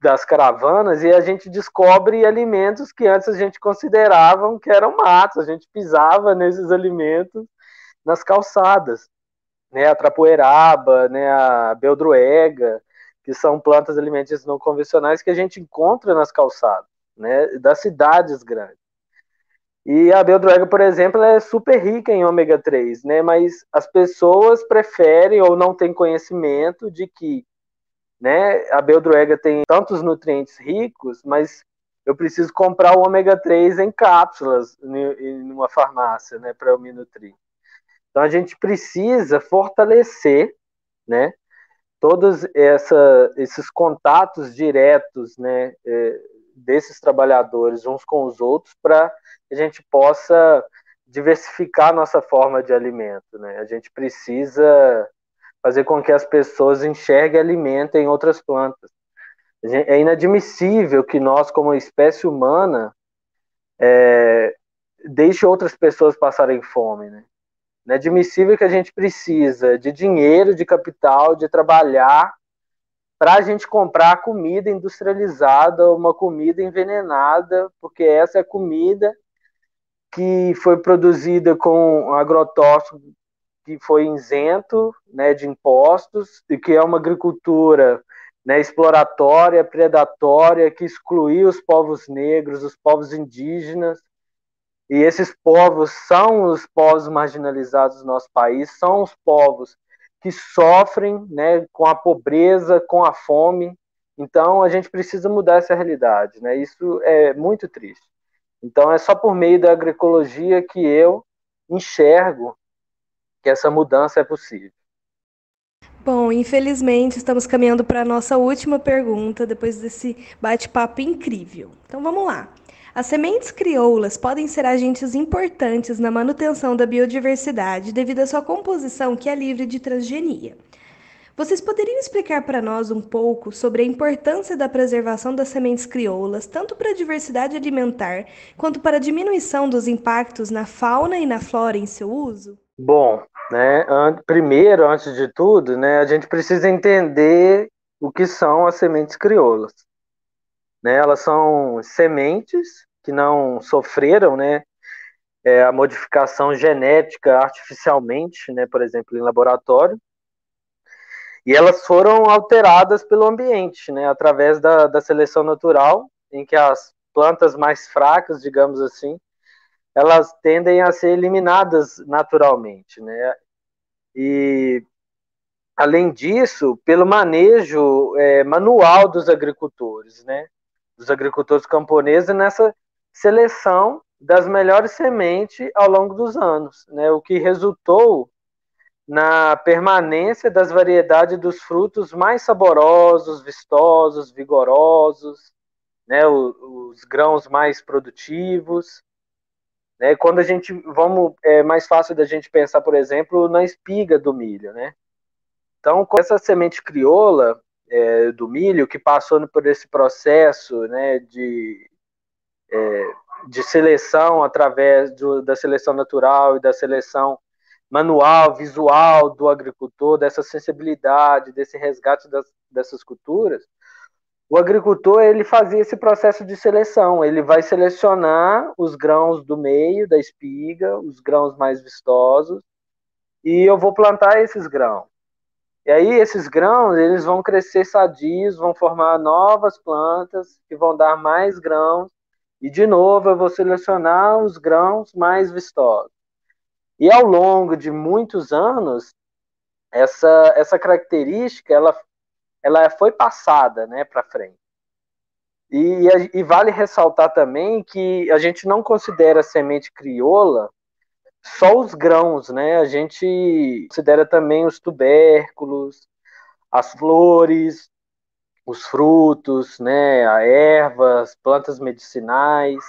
das caravanas e a gente descobre alimentos que antes a gente considerava que eram matos, a gente pisava nesses alimentos nas calçadas, né? A trapoeraba, né? A beldroega, que são plantas alimentícias não convencionais que a gente encontra nas calçadas, né? Das cidades grandes. E a Beldroga, por exemplo, é super rica em ômega 3, né? Mas as pessoas preferem ou não têm conhecimento de que né, a Beldroga tem tantos nutrientes ricos, mas eu preciso comprar o ômega 3 em cápsulas em uma farmácia, né, para eu me nutrir. Então a gente precisa fortalecer, né, todos essa, esses contatos diretos, né, é, desses trabalhadores uns com os outros para a gente possa diversificar nossa forma de alimento. Né? A gente precisa fazer com que as pessoas enxerguem alimento em outras plantas. É inadmissível que nós, como espécie humana, é, deixe outras pessoas passarem fome. Né? É admissível que a gente precisa de dinheiro, de capital, de trabalhar para a gente comprar comida industrializada, uma comida envenenada, porque essa é comida que foi produzida com agrotóxico que foi isento né, de impostos e que é uma agricultura né, exploratória, predatória, que excluiu os povos negros, os povos indígenas. E esses povos são os povos marginalizados do nosso país, são os povos que sofrem né, com a pobreza, com a fome. Então, a gente precisa mudar essa realidade. Né? Isso é muito triste. Então, é só por meio da agroecologia que eu enxergo que essa mudança é possível. Bom, infelizmente estamos caminhando para a nossa última pergunta depois desse bate-papo incrível. Então vamos lá. As sementes crioulas podem ser agentes importantes na manutenção da biodiversidade devido à sua composição que é livre de transgenia. Vocês poderiam explicar para nós um pouco sobre a importância da preservação das sementes crioulas, tanto para a diversidade alimentar quanto para a diminuição dos impactos na fauna e na flora em seu uso? Bom, né, primeiro, antes de tudo, né, a gente precisa entender o que são as sementes crioulas. Né, elas são sementes que não sofreram né, é, a modificação genética artificialmente, né, por exemplo, em laboratório, e elas foram alteradas pelo ambiente, né, através da, da seleção natural, em que as plantas mais fracas, digamos assim, elas tendem a ser eliminadas naturalmente, né? E além disso, pelo manejo é, manual dos agricultores, né? Dos agricultores camponeses nessa seleção das melhores sementes ao longo dos anos, né? O que resultou na permanência das variedades dos frutos mais saborosos, vistosos, vigorosos, né, os, os grãos mais produtivos. Né, quando a gente, vamos, é mais fácil da gente pensar, por exemplo, na espiga do milho, né? Então, com essa semente crioula é, do milho, que passou por esse processo né, de, é, de seleção através do, da seleção natural e da seleção manual, visual do agricultor, dessa sensibilidade, desse resgate das, dessas culturas, o agricultor ele fazia esse processo de seleção. Ele vai selecionar os grãos do meio da espiga, os grãos mais vistosos, e eu vou plantar esses grãos. E aí esses grãos eles vão crescer sadios, vão formar novas plantas que vão dar mais grãos. E de novo eu vou selecionar os grãos mais vistosos. E ao longo de muitos anos, essa, essa característica ela, ela foi passada né, para frente. E, e, vale ressaltar também que a gente não considera a semente crioula só os grãos, né? A gente considera também os tubérculos, as flores, os frutos, né? A ervas, plantas medicinais.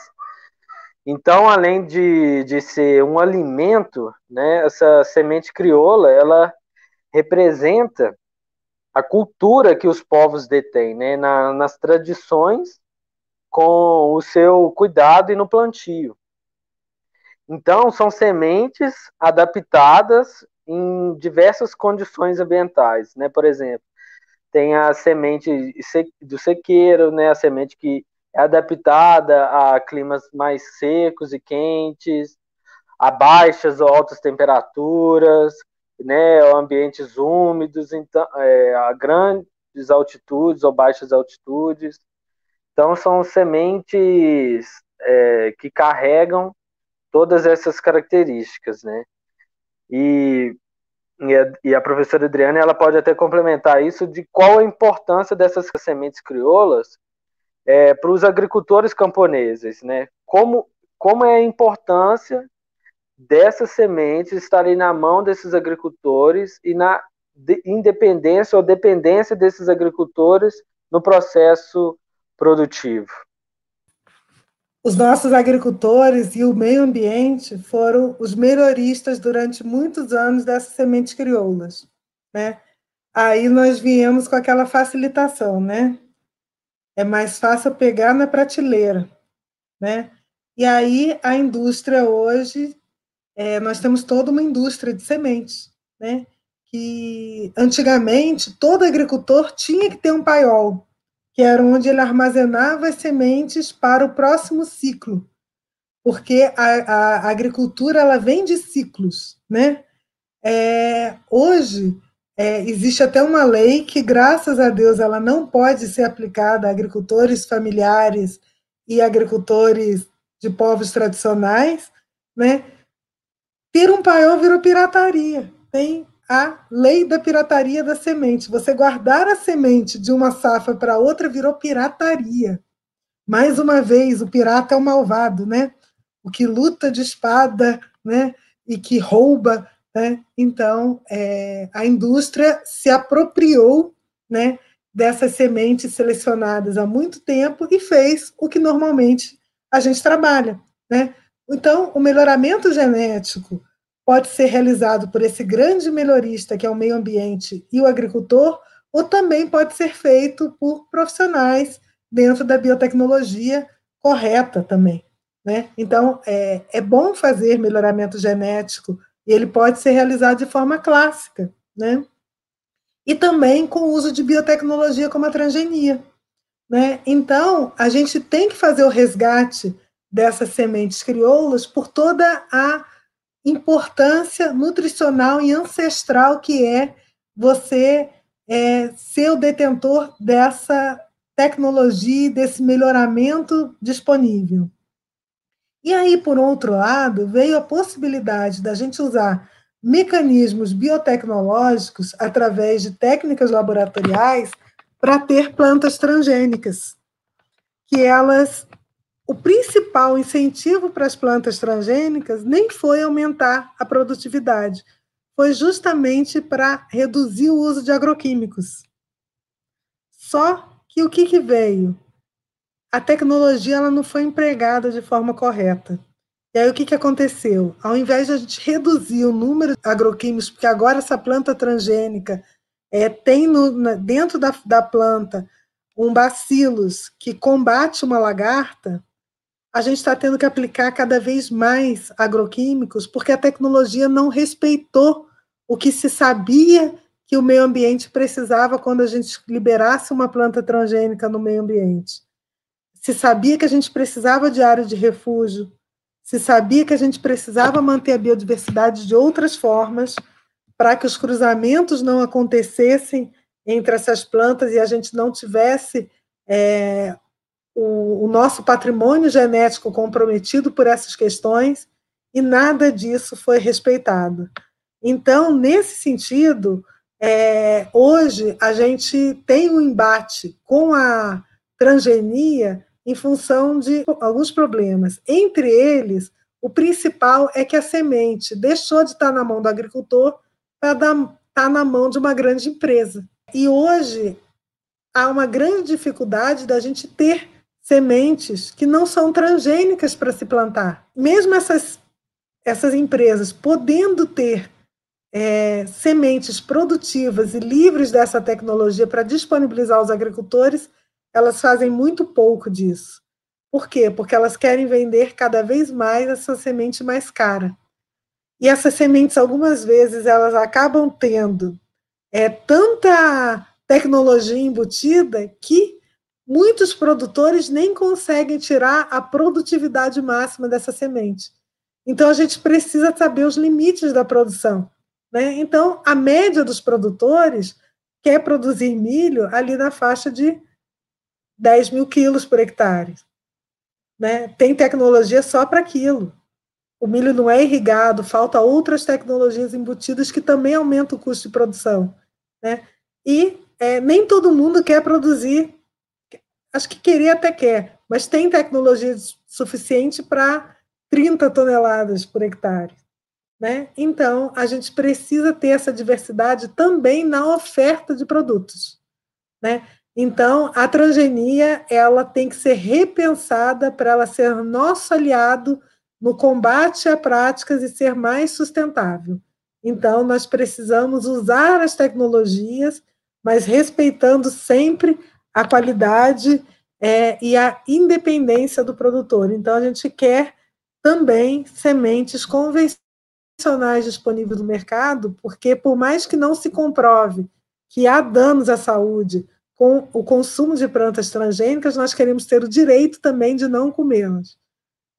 Então, além de, de ser um alimento, né, essa semente crioula, ela representa a cultura que os povos detêm, né, na, nas tradições com o seu cuidado e no plantio. Então, são sementes adaptadas em diversas condições ambientais, né? Por exemplo, tem a semente do sequeiro, né? A semente que é adaptada a climas mais secos e quentes, a baixas ou altas temperaturas, né, ambientes úmidos, então, é, a grandes altitudes ou baixas altitudes. Então, são sementes é, que carregam todas essas características, né? E, e, a, e a professora Adriana ela pode até complementar isso de qual a importância dessas sementes crioulas é, para os agricultores camponeses, né? Como, como é a importância dessas sementes estarem na mão desses agricultores e na de, independência ou dependência desses agricultores no processo produtivo. Os nossos agricultores e o meio ambiente foram os melhoristas durante muitos anos dessas sementes crioulas, né? Aí nós viemos com aquela facilitação, né? é mais fácil pegar na prateleira, né? E aí a indústria hoje, é, nós temos toda uma indústria de sementes, né? Que antigamente todo agricultor tinha que ter um paiol, que era onde ele armazenava as sementes para o próximo ciclo, porque a, a agricultura ela vem de ciclos, né? É, hoje é, existe até uma lei que, graças a Deus, ela não pode ser aplicada a agricultores familiares e agricultores de povos tradicionais, né? Ter um paiol virou pirataria. Tem a lei da pirataria da semente. Você guardar a semente de uma safra para outra virou pirataria. Mais uma vez, o pirata é o malvado, né? O que luta de espada, né? E que rouba Né? Então, é, a indústria se apropriou né, dessas sementes selecionadas há muito tempo e fez o que normalmente a gente trabalha. Né? Então, o melhoramento genético pode ser realizado por esse grande melhorista, que é o meio ambiente e o agricultor, ou também pode ser feito por profissionais dentro da biotecnologia correta também. Né? Então, é, é bom fazer melhoramento genético e ele pode ser realizado de forma clássica, né? E também com o uso de biotecnologia como a transgenia. Né? Então, a gente tem que fazer o resgate dessas sementes crioulas por toda a importância nutricional e ancestral que é você é, ser o detentor dessa tecnologia, desse melhoramento disponível. E aí, por outro lado, veio a possibilidade da gente usar mecanismos biotecnológicos através de técnicas laboratoriais para ter plantas transgênicas, que elas o principal incentivo para as plantas transgênicas nem foi aumentar a produtividade, foi justamente para reduzir o uso de agroquímicos. Só que o que, que veio? a tecnologia ela não foi empregada de forma correta. E aí o que, que aconteceu? Ao invés de a gente reduzir o número de agroquímicos, porque agora essa planta transgênica é, tem no, na, dentro da, da planta um bacilos que combate uma lagarta, a gente está tendo que aplicar cada vez mais agroquímicos, porque a tecnologia não respeitou o que se sabia que o meio ambiente precisava quando a gente liberasse uma planta transgênica no meio ambiente. Se sabia que a gente precisava de área de refúgio, se sabia que a gente precisava manter a biodiversidade de outras formas para que os cruzamentos não acontecessem entre essas plantas e a gente não tivesse é, o, o nosso patrimônio genético comprometido por essas questões, e nada disso foi respeitado. Então, nesse sentido, é, hoje a gente tem um embate com a transgenia em função de alguns problemas. Entre eles, o principal é que a semente deixou de estar na mão do agricultor para estar na mão de uma grande empresa. E hoje há uma grande dificuldade da gente ter sementes que não são transgênicas para se plantar. Mesmo essas, essas empresas podendo ter é, sementes produtivas e livres dessa tecnologia para disponibilizar aos agricultores, elas fazem muito pouco disso. Por quê? Porque elas querem vender cada vez mais essa semente mais cara. E essas sementes, algumas vezes, elas acabam tendo é, tanta tecnologia embutida que muitos produtores nem conseguem tirar a produtividade máxima dessa semente. Então, a gente precisa saber os limites da produção. Né? Então, a média dos produtores quer produzir milho ali na faixa de 10 mil quilos por hectare. Né? Tem tecnologia só para aquilo. O milho não é irrigado, falta outras tecnologias embutidas que também aumentam o custo de produção. Né? E é, nem todo mundo quer produzir, acho que querer até quer, mas tem tecnologia suficiente para 30 toneladas por hectare. Né? Então, a gente precisa ter essa diversidade também na oferta de produtos. Né? Então, a transgenia ela tem que ser repensada para ela ser nosso aliado no combate a práticas e ser mais sustentável. Então, nós precisamos usar as tecnologias, mas respeitando sempre a qualidade é, e a independência do produtor. Então, a gente quer também sementes convencionais disponíveis no mercado, porque, por mais que não se comprove que há danos à saúde com o consumo de plantas transgênicas, nós queremos ter o direito também de não comê-las.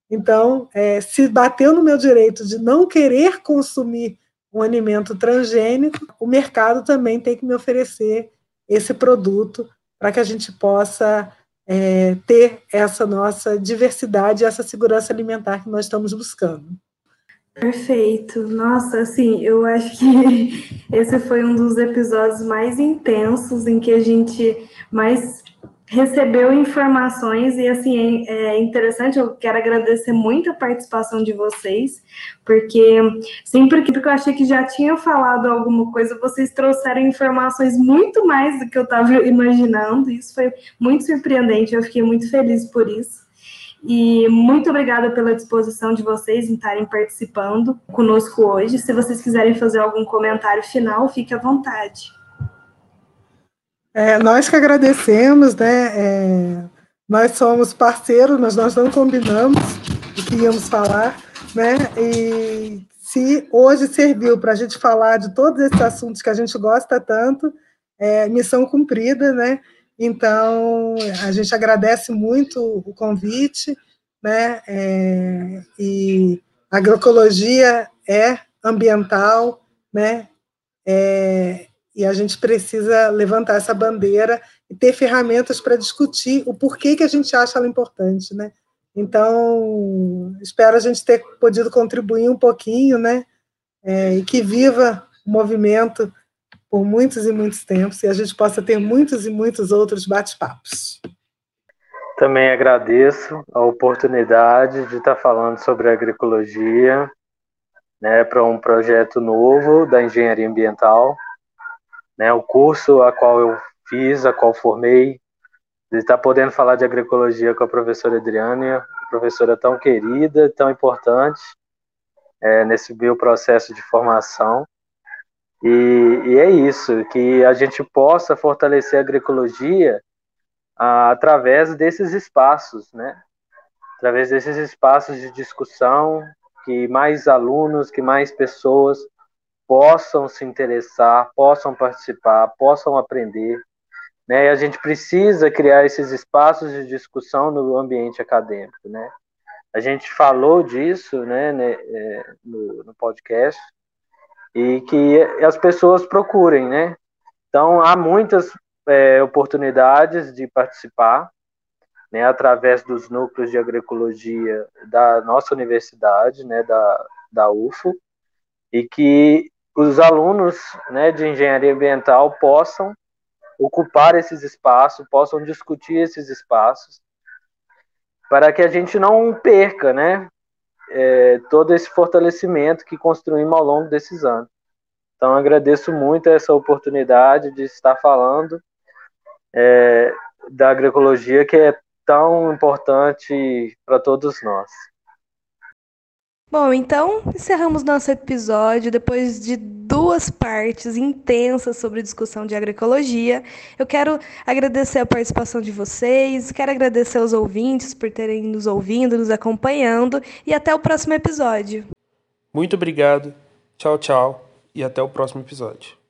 Então, é, se bateu no meu direito de não querer consumir um alimento transgênico, o mercado também tem que me oferecer esse produto para que a gente possa é, ter essa nossa diversidade, essa segurança alimentar que nós estamos buscando. Perfeito. Nossa, assim, eu acho que esse foi um dos episódios mais intensos em que a gente mais recebeu informações e assim é interessante. Eu quero agradecer muito a participação de vocês, porque sempre que eu achei que já tinha falado alguma coisa, vocês trouxeram informações muito mais do que eu estava imaginando. Isso foi muito surpreendente. Eu fiquei muito feliz por isso. E muito obrigada pela disposição de vocês em estarem participando conosco hoje. Se vocês quiserem fazer algum comentário final, fique à vontade. É, nós que agradecemos, né? É, nós somos parceiros, mas nós não combinamos o que íamos falar, né? E se hoje serviu para a gente falar de todos esses assuntos que a gente gosta tanto, é missão cumprida, né? Então, a gente agradece muito o convite, né? É, e agroecologia é ambiental, né? É, e a gente precisa levantar essa bandeira e ter ferramentas para discutir o porquê que a gente acha ela importante, né? Então, espero a gente ter podido contribuir um pouquinho, né? É, e que viva o movimento por muitos e muitos tempos e a gente possa ter muitos e muitos outros bate-papos. Também agradeço a oportunidade de estar falando sobre agroecologia, né, para um projeto novo da engenharia ambiental, né, o curso a qual eu fiz, a qual formei, de estar podendo falar de agroecologia com a professora Adriana, professora tão querida, tão importante é, nesse meu processo de formação. E, e, é isso, que a gente possa fortalecer a agroecologia através desses espaços, né? Através desses espaços de discussão, que mais alunos, que mais pessoas possam se interessar, possam participar, possam aprender. Né? E a gente precisa criar esses espaços de discussão no ambiente acadêmico, né? A gente falou disso, né, né é, no, no podcast, e que as pessoas procurem, né? Então, há muitas é, oportunidades de participar, né, através dos núcleos de agroecologia da nossa universidade, né, da, da UFO, e que os alunos né, de engenharia ambiental possam ocupar esses espaços, possam discutir esses espaços, para que a gente não perca, né, é, todo esse fortalecimento que construímos ao longo desses anos. Então, agradeço muito essa oportunidade de estar falando é, da agroecologia, que é tão importante para todos nós. Bom, então encerramos nosso episódio depois de duas partes intensas sobre discussão de agroecologia. Eu quero agradecer a participação de vocês, quero agradecer aos ouvintes por terem nos ouvindo, nos acompanhando e até o próximo episódio. Muito obrigado, tchau, tchau e até o próximo episódio.